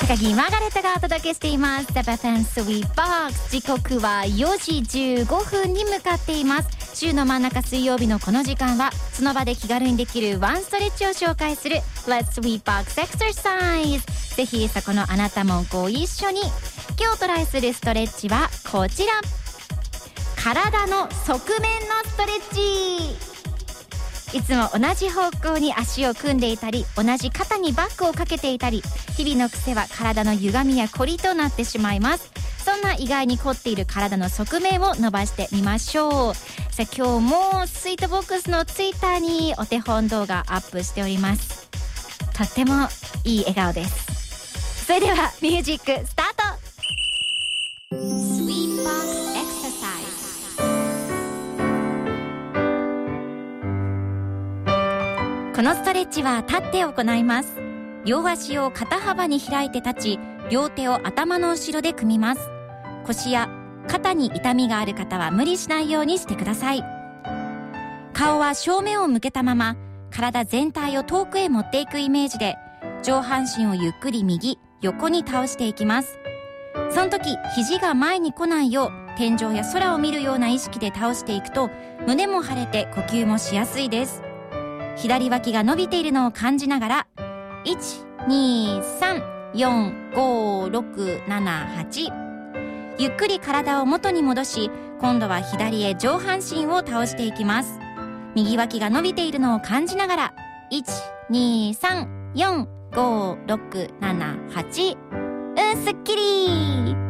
高木マーガレットがお届けしています。ZFM Sweet Box 時刻は4時15分に向かっています週の真ん中水曜日のこの時間はその場で気軽にできるワンストレッチを紹介する Let's Sweet Box Exercise ぜひそこのあなたもご一緒に今日トライするストレッチはこちら。体の側面のストレッチ。いつも同じ方向に足を組んでいたり同じ肩にバッグをかけていたり日々の癖は体の歪みや凝りとなってしまいます。そんな意外に凝っている体の側面を伸ばしてみましょう。さあ今日もスイートボックスのツイッターにお手本動画アップしております。とってもいい笑顔です。それではミュージックスタート。Sweet Box Exercise このストレッチは立って行います。両足を肩幅に開いて立ち両手を頭の後ろで組みます。腰や肩に痛みがある方は無理しないようにしてください。顔は正面を向けたまま体全体を遠くへ持っていくイメージで上半身をゆっくり右横に倒していきます。その時肘が前に来ないよう天井や空を見るような意識で倒していくと胸も張れて呼吸もしやすいです。左脇が伸びているのを感じながら1 2 3 4 5 6 7 8ゆっくり体を元に戻し今度は左へ上半身を倒していきます。右脇が伸びているのを感じながら12345678うんすっきり。